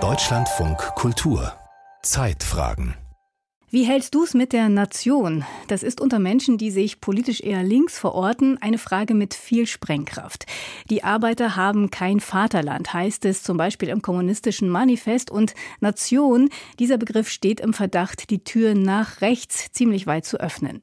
Deutschlandfunk Kultur Zeitfragen wie hältst du es mit der Nation? Das ist unter Menschen, die sich politisch eher links verorten, eine Frage mit viel Sprengkraft. Die Arbeiter haben kein Vaterland, heißt es zum Beispiel im kommunistischen Manifest. Und Nation, dieser Begriff steht im Verdacht, die Tür nach rechts ziemlich weit zu öffnen.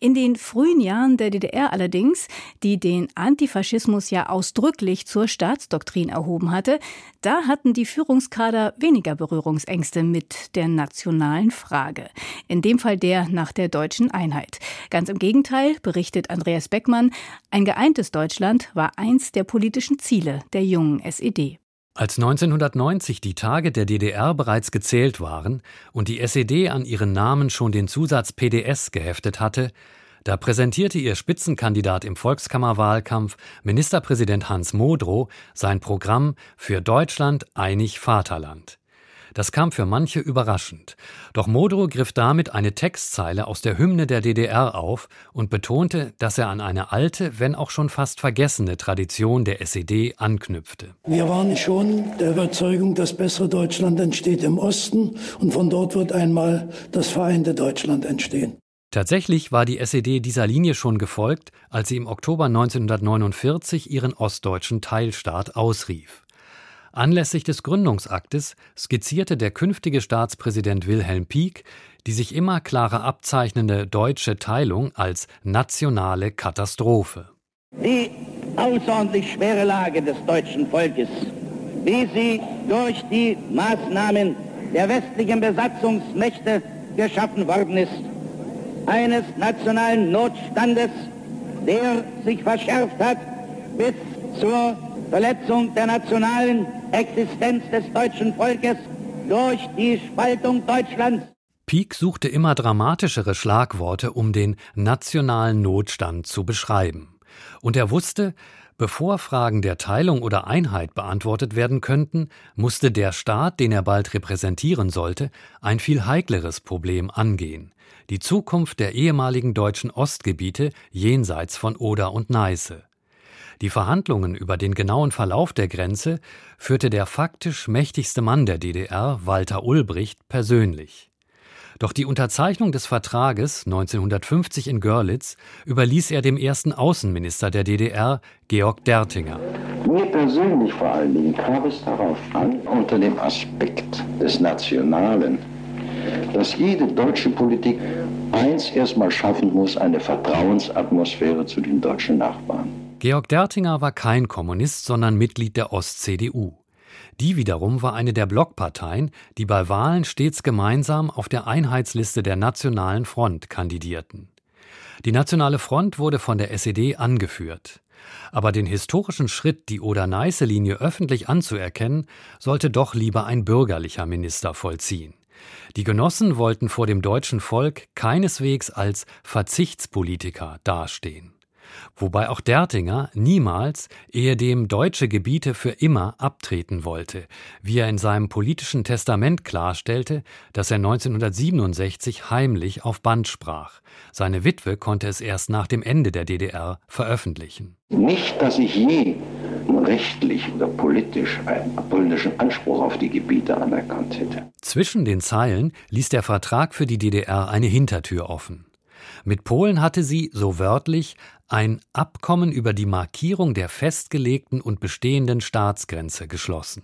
In den frühen Jahren der DDR allerdings, die den Antifaschismus ja ausdrücklich zur Staatsdoktrin erhoben hatte, da hatten die Führungskader weniger Berührungsängste mit der nationalen Frage. In dem Fall der nach der deutschen Einheit. Ganz im Gegenteil, berichtet Andreas Beckmann, ein geeintes Deutschland war eins der politischen Ziele der jungen SED. Als 1990 die Tage der DDR bereits gezählt waren und die SED an ihren Namen schon den Zusatz PDS geheftet hatte, da präsentierte ihr Spitzenkandidat im Volkskammerwahlkampf, Ministerpräsident Hans Modrow, sein Programm für Deutschland einig Vaterland. Das kam für manche überraschend. Doch Modrow griff damit eine Textzeile aus der Hymne der DDR auf und betonte, dass er an eine alte, wenn auch schon fast vergessene Tradition der SED anknüpfte. Wir waren schon der Überzeugung, das bessere Deutschland entsteht im Osten und von dort wird einmal das vereinte Deutschland entstehen. Tatsächlich war die SED dieser Linie schon gefolgt, als sie im Oktober 1949 ihren ostdeutschen Teilstaat ausrief. Anlässlich des Gründungsaktes skizzierte der künftige Staatspräsident Wilhelm Pieck die sich immer klarer abzeichnende deutsche Teilung als nationale Katastrophe. Die außerordentlich schwere Lage des deutschen Volkes, wie sie durch die Maßnahmen der westlichen Besatzungsmächte geschaffen worden ist, eines nationalen Notstandes, der sich verschärft hat bis zur Verletzung der nationalen Existenz des deutschen Volkes durch die Spaltung Deutschlands. Pieck suchte immer dramatischere Schlagworte, um den nationalen Notstand zu beschreiben. Und er wusste, bevor Fragen der Teilung oder Einheit beantwortet werden könnten, musste der Staat, den er bald repräsentieren sollte, ein viel heikleres Problem angehen die Zukunft der ehemaligen deutschen Ostgebiete jenseits von Oder und Neiße. Die Verhandlungen über den genauen Verlauf der Grenze führte der faktisch mächtigste Mann der DDR, Walter Ulbricht, persönlich. Doch die Unterzeichnung des Vertrages 1950 in Görlitz überließ er dem ersten Außenminister der DDR, Georg Dertinger. Mir persönlich vor allen Dingen kam es darauf an, unter dem Aspekt des Nationalen, dass jede deutsche Politik eins erstmal schaffen muss, eine Vertrauensatmosphäre zu den deutschen Nachbarn. Georg Dertinger war kein Kommunist, sondern Mitglied der Ost-CDU. Die wiederum war eine der Blockparteien, die bei Wahlen stets gemeinsam auf der Einheitsliste der Nationalen Front kandidierten. Die Nationale Front wurde von der SED angeführt. Aber den historischen Schritt, die Oder-Neiße-Linie öffentlich anzuerkennen, sollte doch lieber ein bürgerlicher Minister vollziehen. Die Genossen wollten vor dem deutschen Volk keineswegs als Verzichtspolitiker dastehen wobei auch Dertinger niemals ehedem deutsche Gebiete für immer abtreten wollte, wie er in seinem politischen Testament klarstellte, das er 1967 heimlich auf Band sprach. Seine Witwe konnte es erst nach dem Ende der DDR veröffentlichen. Nicht, dass ich je rechtlich oder politisch einen polnischen Anspruch auf die Gebiete anerkannt hätte. Zwischen den Zeilen ließ der Vertrag für die DDR eine Hintertür offen. Mit Polen hatte sie, so wörtlich, ein Abkommen über die Markierung der festgelegten und bestehenden Staatsgrenze geschlossen.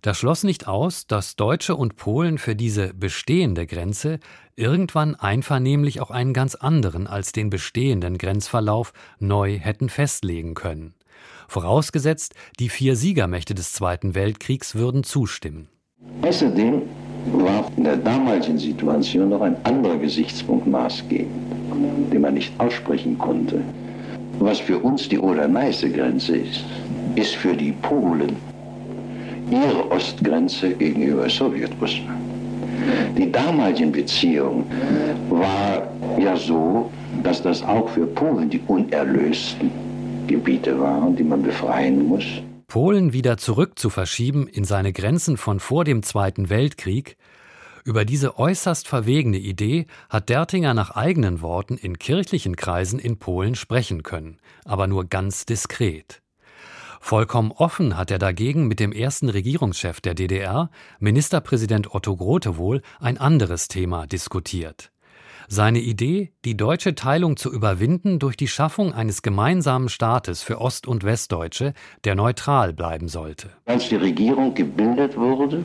Das schloss nicht aus, dass Deutsche und Polen für diese bestehende Grenze irgendwann einvernehmlich auch einen ganz anderen als den bestehenden Grenzverlauf neu hätten festlegen können. Vorausgesetzt, die vier Siegermächte des Zweiten Weltkriegs würden zustimmen. Außerdem war in der damaligen Situation noch ein anderer Gesichtspunkt maßgebend, den man nicht aussprechen konnte. Was für uns die Oder-Neiße-Grenze ist, ist für die Polen ihre Ostgrenze gegenüber Sowjetrussland. Die damaligen Beziehungen war ja so, dass das auch für Polen die unerlösten Gebiete waren, die man befreien muss. Polen wieder zurück zu verschieben in seine Grenzen von vor dem Zweiten Weltkrieg, über diese äußerst verwegene Idee hat Dertinger nach eigenen Worten in kirchlichen Kreisen in Polen sprechen können, aber nur ganz diskret. Vollkommen offen hat er dagegen mit dem ersten Regierungschef der DDR, Ministerpräsident Otto Grote wohl, ein anderes Thema diskutiert. Seine Idee, die deutsche Teilung zu überwinden durch die Schaffung eines gemeinsamen Staates für Ost- und Westdeutsche, der neutral bleiben sollte. Als die Regierung gebildet wurde,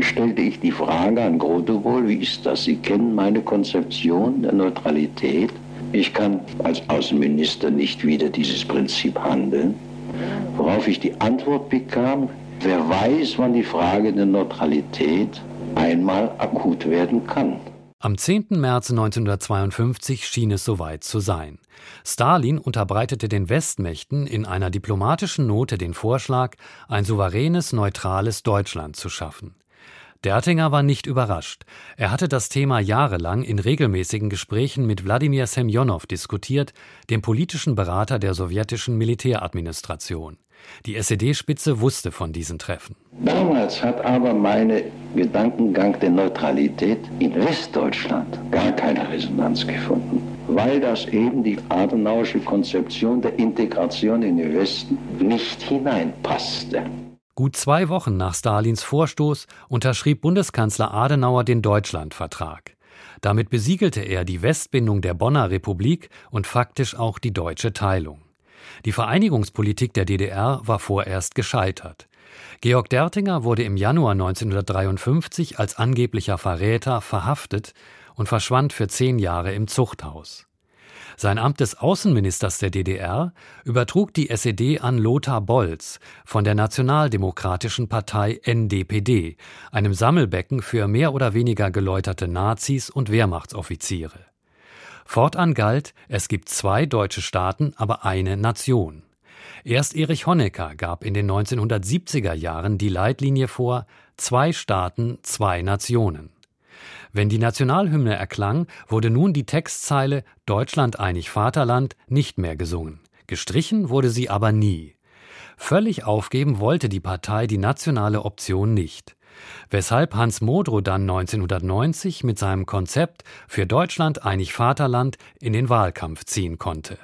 stellte ich die Frage an Grotewohl, wie ist das? Sie kennen meine Konzeption der Neutralität. Ich kann als Außenminister nicht wieder dieses Prinzip handeln. Worauf ich die Antwort bekam, wer weiß, wann die Frage der Neutralität einmal akut werden kann. Am 10. März 1952 schien es soweit zu sein. Stalin unterbreitete den Westmächten in einer diplomatischen Note den Vorschlag, ein souveränes, neutrales Deutschland zu schaffen. Dertinger war nicht überrascht. Er hatte das Thema jahrelang in regelmäßigen Gesprächen mit Wladimir Semjonow diskutiert, dem politischen Berater der sowjetischen Militäradministration. Die SED-Spitze wusste von diesen Treffen. Damals hat aber mein Gedankengang der Neutralität in Westdeutschland gar keine Resonanz gefunden, weil das eben die adenauische Konzeption der Integration in den Westen nicht hineinpasste. Gut zwei Wochen nach Stalins Vorstoß unterschrieb Bundeskanzler Adenauer den Deutschlandvertrag. Damit besiegelte er die Westbindung der Bonner Republik und faktisch auch die deutsche Teilung. Die Vereinigungspolitik der DDR war vorerst gescheitert. Georg Dertinger wurde im Januar 1953 als angeblicher Verräter verhaftet und verschwand für zehn Jahre im Zuchthaus. Sein Amt des Außenministers der DDR übertrug die SED an Lothar Bolz von der Nationaldemokratischen Partei NDPD, einem Sammelbecken für mehr oder weniger geläuterte Nazis und Wehrmachtsoffiziere. Fortan galt, es gibt zwei deutsche Staaten, aber eine Nation. Erst Erich Honecker gab in den 1970er Jahren die Leitlinie vor, zwei Staaten, zwei Nationen. Wenn die Nationalhymne erklang, wurde nun die Textzeile Deutschland einig Vaterland nicht mehr gesungen. Gestrichen wurde sie aber nie. Völlig aufgeben wollte die Partei die nationale Option nicht. Weshalb Hans Modrow dann 1990 mit seinem Konzept für Deutschland einig Vaterland in den Wahlkampf ziehen konnte.